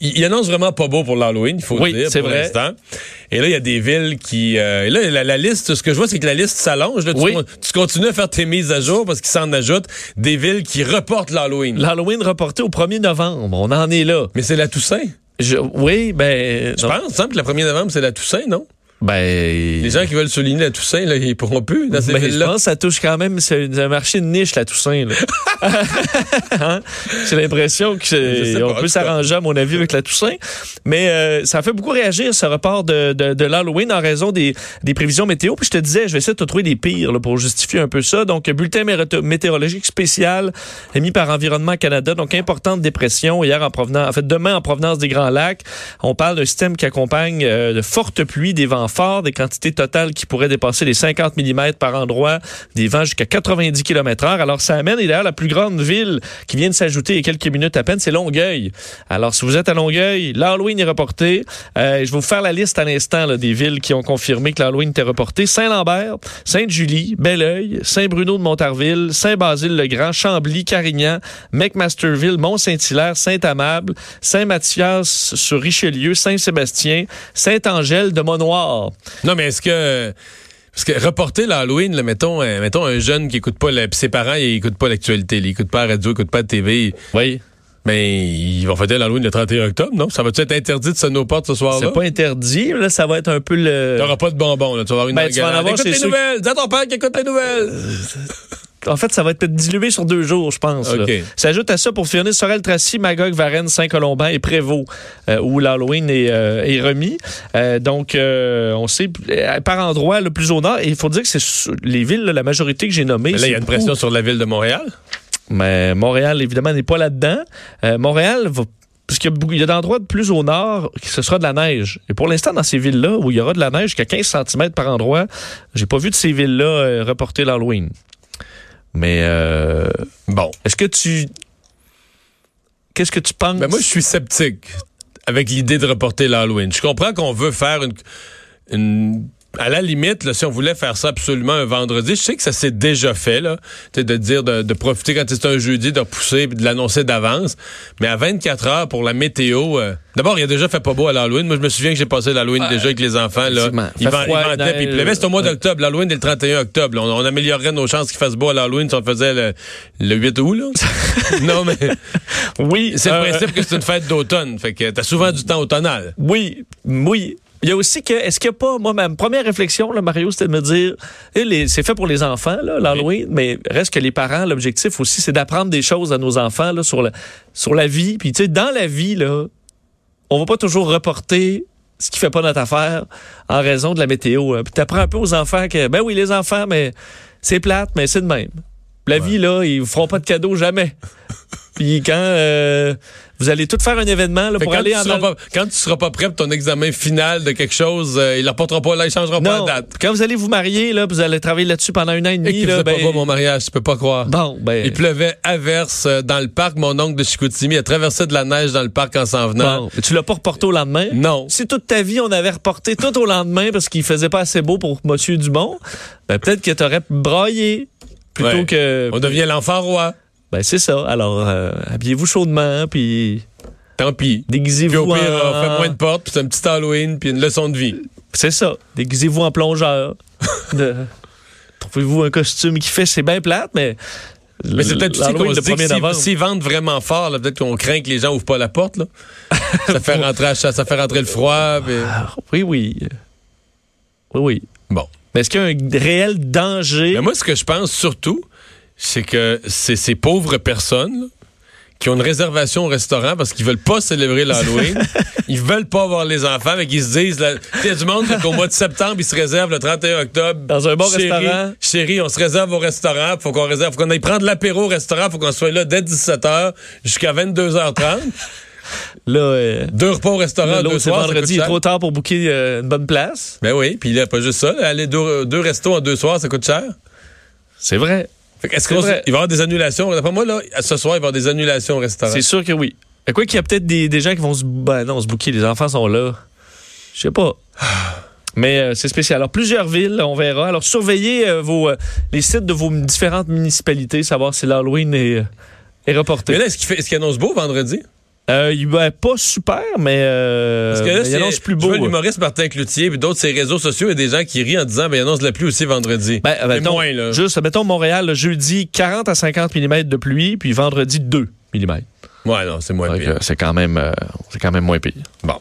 il, annonce vraiment pas beau pour l'Halloween, il faut Oui, le dire, c'est pour vrai. l'instant. Et là, il y a des villes qui... euh, et là, la, la liste, ce que je vois, c'est que la liste s'allonge. là. Tu, Oui. con- tu continues à faire tes mises à jour parce qu'il s'en ajoute des villes qui reportent l'Halloween. L'Halloween reporté au 1er novembre. On en est là. Mais c'est la Toussaint. Je- oui, ben. Je non. pense, semble que le 1er novembre, c'est la Toussaint, non? Ben. Les gens qui veulent souligner la Toussaint, là, ils pourront plus dans ces Ben, je villes-là. pense que ça touche quand même, c'est un marché de niche, la Toussaint. Hein? J'ai l'impression Je qu'on peut s'arranger, à mon avis, avec la Toussaint. Mais euh, ça fait beaucoup réagir, ce report de, de, de l'Halloween, en raison des, des prévisions météo. Puis je te disais, je vais essayer de te trouver des pires là, pour justifier un peu ça. Donc, bulletin météo- météorologique spécial émis par Environnement Canada. Donc, importante dépression hier en provenance, en fait, demain en provenance des Grands Lacs. On parle d'un système qui accompagne euh, de fortes pluies, des vents forts, des quantités totales qui pourraient dépasser les 50 mm par endroit, des vents jusqu'à 90 km heure. Alors, ça amène, et d'ailleurs, la plus grande ville qui vient de s'ajouter il y a quelques minutes à peine, c'est Longueuil. Alors, si vous êtes à Longueuil, l'Halloween est reporté. Euh, je vais vous faire la liste à l'instant des villes qui ont confirmé que l'Halloween était reporté. Saint-Lambert, Sainte-Julie, Belleuil, Saint-Bruno de Montarville, Saint-Basile-le-Grand, Chambly, Carignan, McMasterville, Mont-Saint-Hilaire, Saint-Amable, Saint-Mathias sur Richelieu, Saint-Sébastien, Saint-Angèle de Monoir. Non, mais est-ce que... Parce que reporter l'Halloween, là, mettons, euh, mettons un jeune qui écoute pas, la, ses parents, ils écoutent pas l'actualité, ils écoutent pas la radio, ils écoutent pas la TV, Oui. mais ils vont fêter l'Halloween le 31 octobre, non? Ça va-tu être interdit de sonner aux portes ce soir-là? C'est pas interdit. Là, ça va être un peu le... T'auras pas de bonbons, là. Tu vas avoir une Ben, tu vas en avoir Écoute les nouvelles! Dis à ton père qui écoute les nouvelles! En fait, ça va être dilué sur deux jours, je pense. là. OK. S'ajoute à ça, pour finir, Sorel-Tracy, Magog, Varennes, Saint-Colomban et Prévost, euh, où l'Halloween est, euh, est remis. Euh, donc, on sait, par endroit, le plus au nord, et il faut dire que c'est les villes, la majorité que j'ai nommées. Mais là, il y a une pression sur la ville de Montréal? Mais Montréal, évidemment, n'est pas là-dedans. Montréal va parce qu'il y a, d'endroits de plus au nord que ce sera de la neige. Et pour l'instant, dans ces villes-là, où il y aura de la neige jusqu'à 15 cm par endroit, j'ai pas vu de ces villes-là reporter l'Halloween. Mais euh, Bon. est-ce que tu. Qu'est-ce que tu penses? Ben moi, je suis sceptique avec l'idée de reporter l'Halloween. Je comprends qu'on veut faire une, une- à la limite, là, si on voulait faire ça absolument un vendredi, je sais que ça s'est déjà fait, là, de dire de, de profiter quand c'est un jeudi, de repousser, puis de l'annoncer d'avance. Mais à 24 heures pour la météo, euh, d'abord, il a déjà fait pas beau à l'Halloween. Moi, je me souviens que j'ai passé l'Halloween déjà avec les enfants. Là, vend- ils froid, vendaient, puis il pleuvait. C'était au mois d'octobre. L'Halloween est le 31 octobre. On, on améliorerait nos chances qu'il fasse beau à l'Halloween si on le faisait le, le 8 août. Là. non, mais oui, c'est le euh, principe que c'est une fête d'automne. Fait que t'as souvent du temps automnal. Oui, oui. Il y a aussi que, est-ce qu'il n'y a pas, moi, ma première réflexion, là, Mario, c'était de me dire, eh, c'est fait pour les enfants, là, l'Halloween, mais reste que les parents, l'objectif aussi, c'est d'apprendre des choses à nos enfants, là, sur la, sur la vie. Puis, tu sais, dans la vie, là, on va pas toujours reporter ce qui fait pas notre affaire en raison de la météo. hein. Puis, t'apprends un peu aux enfants que, ben oui, les enfants, mais c'est plate, mais c'est de même. La vie, là, ils vous feront pas de cadeaux jamais. Puis quand euh, vous allez tout faire un événement là, pour aller en pas, quand tu seras pas prêt pour ton examen final de quelque chose, euh, il ne reportera pas là, il changera pas la date. quand vous allez vous marier, là, vous allez travailler là-dessus pendant un an et Et demi. qu'il Là, ben, pas mon mariage, tu peux pas croire. bon, ben, Il pleuvait à verse euh, dans le parc. Mon oncle de Chicoutimi a traversé de la neige dans le parc en s'en venant. bon, tu l'as pas reporté au lendemain? Non. Si toute ta vie, on avait reporté tout au lendemain parce qu'il faisait pas assez beau pour Monsieur Dumont, ben, peut-être que tu aurais braillé plutôt Ouais. que... On devient l'enfant roi. Ben, c'est ça. Alors, euh, habillez-vous chaudement, puis Tant pis. Puis déguisez-vous au pire, en... on fait moins de portes, puis c'est un petit Halloween, puis une leçon de vie. C'est ça. Déguisez-vous en plongeur. De- Trouvez-vous un costume qui fait, c'est bien plate, mais... Mais c'est peut-être aussi qu'on se dit que 1er s'ils- vendent vraiment fort, là, peut-être qu'on craint que les gens ouvrent pas la porte. Là. ça, fait rentrer, ça fait rentrer le froid. puis- Ah, Oui, oui. Oui, oui. Bon. Mais est-ce qu'il y a un réel danger? Mais moi, ce que je pense surtout, c'est que c'est ces pauvres personnes qui ont une réservation au restaurant parce qu'ils veulent pas célébrer l'Halloween. ils veulent pas voir les enfants, mais qu'ils se disent... Il y a du monde qu'au mois de septembre, ils se réservent le 31 octobre. Dans un bon Chérie, restaurant. Chérie, on se réserve au restaurant. Faut qu'on réserve, faut qu'on aille prendre l'apéro au restaurant. Faut qu'on soit là dès 17h jusqu'à 22h30. Là, euh, Deux repas au restaurant, deux soirs. vendredi, il est trop tard pour booker euh, une bonne place. Ben oui, puis là, pas juste ça. là, aller deux, deux restos en deux soirs, ça coûte cher. C'est vrai. Est-ce qu'il va y avoir des annulations? D'après moi, là, ce soir, il va y avoir des annulations au restaurant. C'est sûr que oui. Et quoi qu'il y a peut-être des, des gens qui vont se... Ben non, se booker, les enfants sont là. Je sais pas. Mais euh, c'est spécial. Alors, plusieurs villes, on verra. Alors, surveillez euh, vos, euh, les sites de vos différentes municipalités, savoir si l'Halloween est, est reporté. Mais là, est-ce qu'il qu'il annonce beau vendredi? Euh, il va pas super, mais, euh, Parce que là, mais il annonce c'est plus beau. vois l'humoriste Martin Cloutier, puis d'autres, ses réseaux sociaux, il y a des gens qui rient en disant, ben, il annonce la pluie aussi vendredi. Ben, Mais mettons, moins, là. Juste, mettons Montréal, le jeudi, 40 à 50 mm de pluie, puis vendredi, 2 mm. Ouais, non, c'est moins pire. euh, c'est quand même, euh, c'est quand même moins pire. Bon.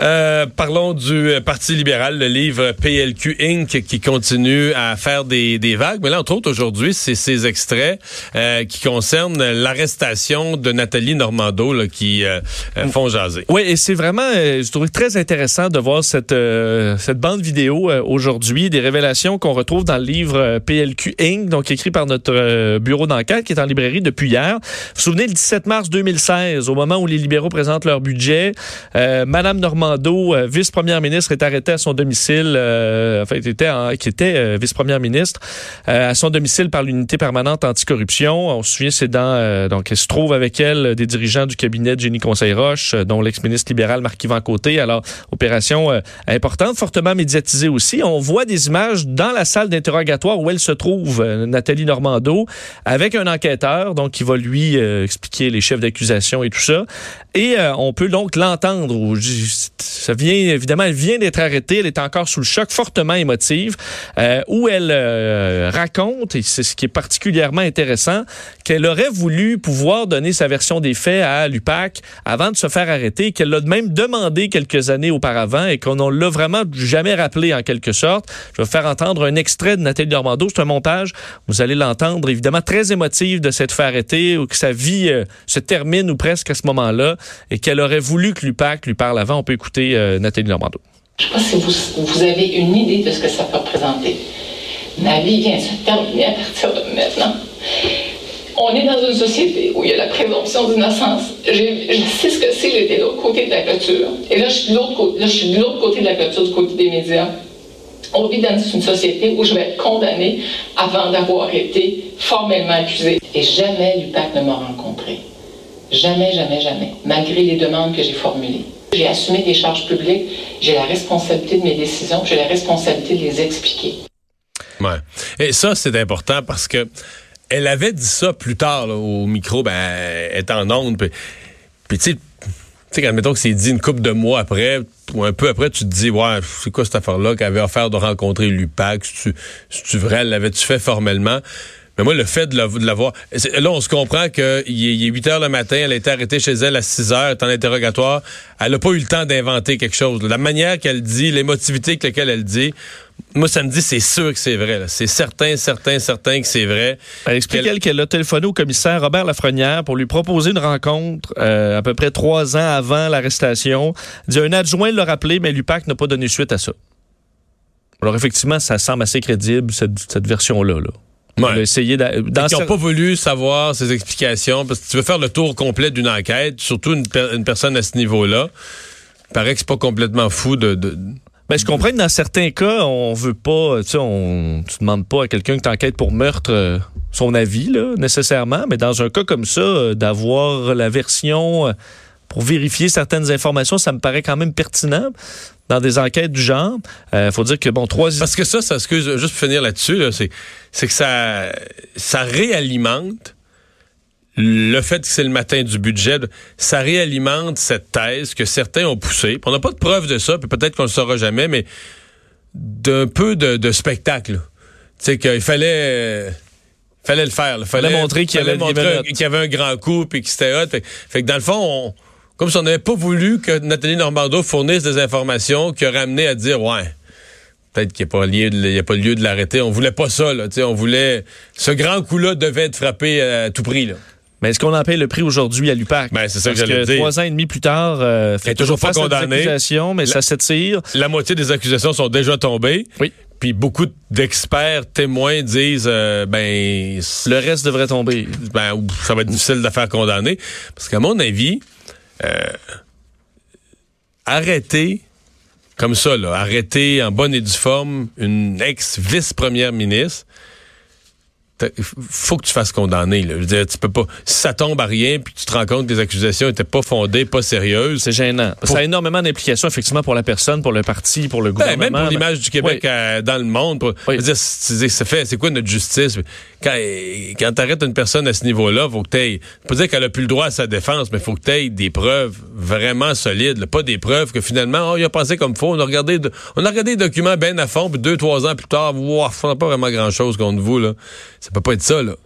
Euh, parlons du euh, Parti libéral, le livre PLQ Inc. qui continue à faire des, des vagues. Mais là, entre autres, aujourd'hui, c'est ces extraits euh, qui concernent l'arrestation de Nathalie Normando là, qui euh, euh, font jaser. Oui, et c'est vraiment, euh, je trouve très intéressant de voir cette, euh, cette bande vidéo euh, aujourd'hui, des révélations qu'on retrouve dans le livre PLQ Inc., donc écrit par notre bureau d'enquête qui est en librairie depuis hier. Vous vous souvenez, le 17 mars 2016, au moment où les libéraux présentent leur budget, euh, Madame Normando, euh, vice-première ministre, est arrêtée à son domicile, euh, enfin, qui était euh, vice-première ministre, à son domicile par l'unité permanente anticorruption. On se souvient, c'est dans, donc, elle se trouve avec elle des dirigeants du cabinet de Jenny Conseil-Roche, dont l'ex-ministre libéral Marc-Yvan Côté. Alors, opération importante, fortement médiatisée aussi. On voit des images dans la salle d'interrogatoire où elle se trouve, Nathalie Normando, avec un enquêteur, donc, qui va lui expliquer les chefs d'accusation et tout ça. Et on peut donc l'entendre. Ça vient, évidemment, elle vient d'être arrêtée. Elle est encore sous le choc, fortement émotive, euh, où elle euh, raconte, et c'est ce qui est particulièrement intéressant, qu'elle aurait voulu pouvoir donner sa version des faits à l'UPAC avant de se faire arrêter, qu'elle l'a même demandé quelques années auparavant et qu'on ne l'a vraiment jamais rappelé en quelque sorte. Je vais faire entendre un extrait de Nathalie Normando. C'est un montage. Vous allez l'entendre, évidemment, très émotive de s'être fait arrêter ou que sa vie euh, se termine ou presque à ce moment-là et qu'elle aurait voulu que l'UPAC lui parle avant. On peut écouter euh, Nathalie Normando. Je ne sais pas si vous, avez une idée de ce que ça peut représenter. Ma vie vient se terminer à partir de maintenant. On est dans une société où il y a la présomption d'innocence. Je sais ce que c'est, j'étais de l'autre côté de la clôture. Et là, je suis de l'autre côté, de la clôture, du côté des médias. On vit dans une société où je vais être condamnée avant d'avoir été formellement accusée. Et jamais l'UPAC ne m'a rencontré. Jamais, jamais, jamais. Malgré les demandes que j'ai formulées. J'ai assumé des charges publiques, j'ai la responsabilité de mes décisions, j'ai la responsabilité de les expliquer. Ouais. Et ça, c'est important parce que elle avait dit ça plus tard au micro, ben, est en onde. Puis, tu sais, tu quand que c'est dit une couple de mois après, ou un peu après, tu te dis, ouais, c'est quoi cette affaire-là qu'elle avait offert de rencontrer l'UPAC? C'est-tu vrai? L'avais-tu fait formellement? Mais moi, le fait de la- l'avoir... c'est- Là, on se comprend qu'il est, il est 8 heures le matin, elle a été arrêtée chez elle à 6 heures, elle est en interrogatoire. Elle n'a pas eu le temps d'inventer quelque chose. La manière qu'elle dit, l'émotivité avec laquelle elle dit, moi, ça me dit, c'est sûr que c'est vrai. là. C'est certain, certain, certain que c'est vrai. Elle explique elle, qu'elle a téléphoné au commissaire Robert Lafrenière pour lui proposer une rencontre euh, à peu près trois ans avant l'arrestation. Dit un adjoint l'a rappelé, mais l'UPAC n'a pas donné suite à ça. Alors effectivement, ça semble assez crédible, cette, cette version-là. Là. Ouais. D'a- dans Ils n'ont pas voulu savoir ses explications parce que tu veux faire le tour complet d'une enquête, surtout une, per- une personne à ce niveau-là. Il paraît que c'est pas complètement fou de. de- Ben, je comprends que dans certains cas, on veut pas, tu sais, on, tu demandes pas à quelqu'un qui t'enquête pour meurtre euh, son avis, là, nécessairement, mais dans un cas comme ça, euh, d'avoir la version euh, pour vérifier certaines informations, ça me paraît quand même pertinent dans des enquêtes du genre. Il faut dire que, bon, trois... Parce que ça, ça excuse, juste pour finir là-dessus, là, c'est, c'est que ça, ça réalimente le fait que c'est le matin du budget, ça réalimente cette thèse que certains ont poussée. On n'a pas de preuve de ça, puis peut-être qu'on le saura jamais, mais d'un peu de, de spectacle. Tu sais qu'il fallait, euh, fallait le faire. là. Fallait, Fallait montrer y il qu'il y avait un grand coup puis que c'était hot. Fait, fait que dans le fond, on- comme si on n'avait pas voulu que Nathalie Normando fournisse des informations qui auraient amené à dire ouais. Peut-être qu'il n'y a, pas lieu de- il y a pas lieu de l'arrêter. On voulait pas ça, là. tu sais, On voulait. Ce grand coup-là devait être frappé à tout prix, là. Mais est-ce qu'on en paye le prix aujourd'hui à l'UPAC? Ben, c'est ça que Parce dire. trois ans et demi plus tard, euh, fait Elle est toujours pas accusations, mais ça s'étire. La moitié des accusations sont déjà tombées. Oui. Puis beaucoup d'experts, témoins disent, euh, ben, Le reste devrait tomber. ben, ça va être difficile de la faire condamner. Parce qu'à mon avis, arrêter comme ça, là, arrêter en bonne et due forme une ex-vice-première ministre, faut que tu fasses condamner. Là. Je veux dire, tu peux pas. Si ça tombe à rien, puis tu te rends compte que les accusations étaient pas fondées, pas sérieuses. C'est gênant. Ça a énormément d'implications, effectivement, pour la personne, pour le parti, pour le Ben, gouvernement. même pour l'image du Québec Oui. euh, dans le monde. Pour, Oui. dire, c'est fait, c'est quoi notre justice? Quand, quand tu arrêtes une personne à ce niveau-là, faut que tu pas dire qu'elle a plus le droit à sa défense, mais faut que tu aies des preuves vraiment solides. là. Pas des preuves que finalement, oh, il a pensé comme faux. On a regardé, on a regardé les documents bien à fond, puis deux, trois ans plus tard, wow, on n'a pas vraiment grand-chose contre vous. Là. Ça peut pas être ça. Là.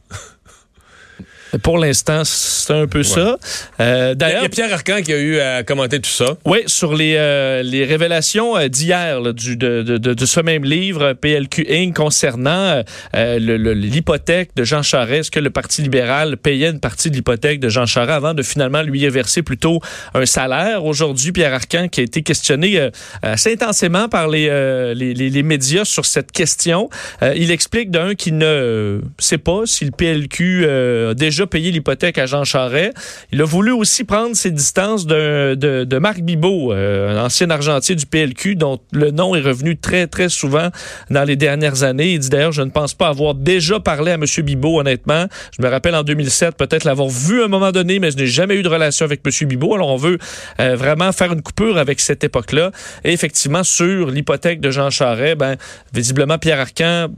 Pour l'instant, c'est un peu ça. Euh, Il y D'ailleurs, a Pierre Arcan qui a eu à commenter tout ça. Oui, sur les, euh, les révélations euh, d'hier du, de, de, de, de ce même livre, PLQ Inc., concernant euh, l'hypothèque de Jean Charest, est-ce que le Parti libéral payait une partie de l'hypothèque de Jean Charest avant de finalement lui verser plutôt un salaire? Aujourd'hui, Pierre Arcan qui a été questionné assez intensément par les, les, les, médias sur cette question. Il explique d'un qu'il ne sait pas si le PLQ a déjà payé l'hypothèque à Jean Charest. Il a voulu aussi prendre ses distances de, de Marc Bibot, euh, un ancien argentier du PLQ, dont le nom est revenu très, très souvent dans les dernières années. Il dit d'ailleurs, je ne pense pas avoir déjà parlé à M. Bibot, honnêtement. Je me rappelle en 2007, peut-être l'avoir vu à un moment donné, mais je n'ai jamais eu de relation avec M. Bibot. Alors, on veut euh, vraiment faire une coupure avec cette époque-là. Et effectivement, sur l'hypothèque de Jean Charest, ben, visiblement, Pierre Arcan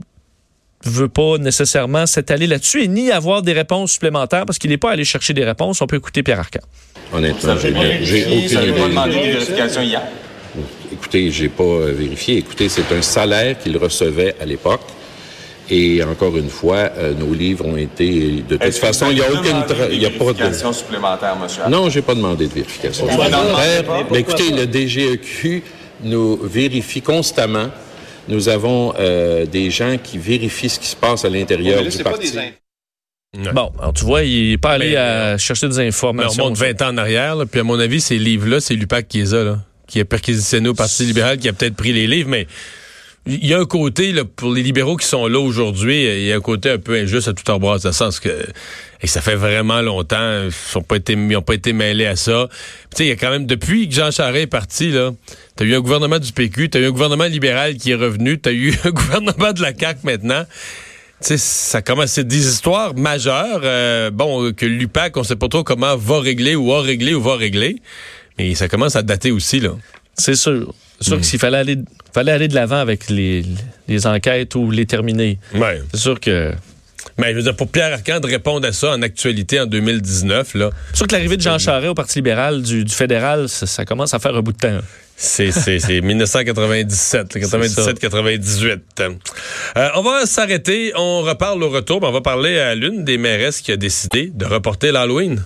veut pas nécessairement s'étaler là-dessus et ni avoir des réponses supplémentaires parce qu'il n'est pas allé chercher des réponses. On peut écouter Pierre Arcan. Honnêtement, j'ai j'ai aucune pas demandé de vérification hier. Écoutez, j'ai pas euh, vérifié. Écoutez, c'est un salaire qu'il recevait à l'époque. Et encore une fois, euh, nos livres ont été. De toute façon, il n'y a aucune. Il y a pas de. vérifications supplémentaires, monsieur. Non, j'ai pas demandé de vérification. Supplémentaire. Mais écoutez, le DGEQ nous vérifie constamment. Nous avons euh, des gens qui vérifient ce qui se passe à l'intérieur du parti. Bon, alors tu vois, il n'est pas allé Mais, à chercher des Mais on informations. monte 20 ans en arrière, là, puis à mon avis, ces livres-là, c'est l'UPAC qui les a, là, qui a perquisitionné au Parti libéral, qui a peut-être pris les livres, mais il y a un côté, pour les libéraux qui sont là aujourd'hui, il y a un côté un peu injuste à tout embrasser, dans le sens que et ça fait vraiment longtemps, ils n'ont pas, été- ils ont pas été mêlés à ça. Tu sais, il y a quand même, depuis que Jean Charest est parti, là, t'as eu un gouvernement du PQ, t'as eu un gouvernement libéral qui est revenu, t'as eu un gouvernement de la CAQ maintenant. Tu sais, ça commence, c'est des histoires majeures. euh, bon, que l'UPAC, on sait pas trop comment va régler ou a réglé ou va régler. Mais ça commence à dater aussi, là. C'est sûr. C'est Hmm. sûr que s'il fallait aller, fallait aller de l'avant avec les, les enquêtes ou les terminer, Ouais. c'est sûr que. Mais je veux dire, pour Pierre Arcan de répondre à ça en actualité en 2019, là, C'est sûr que l'arrivée de Jean Charest au Parti libéral du, du fédéral, ça, ça commence à faire un bout de temps. c'est 1997, 97-98. Euh, on va s'arrêter. On reparle au retour. mais On va parler à l'une des mairesses qui a décidé de reporter l'Halloween.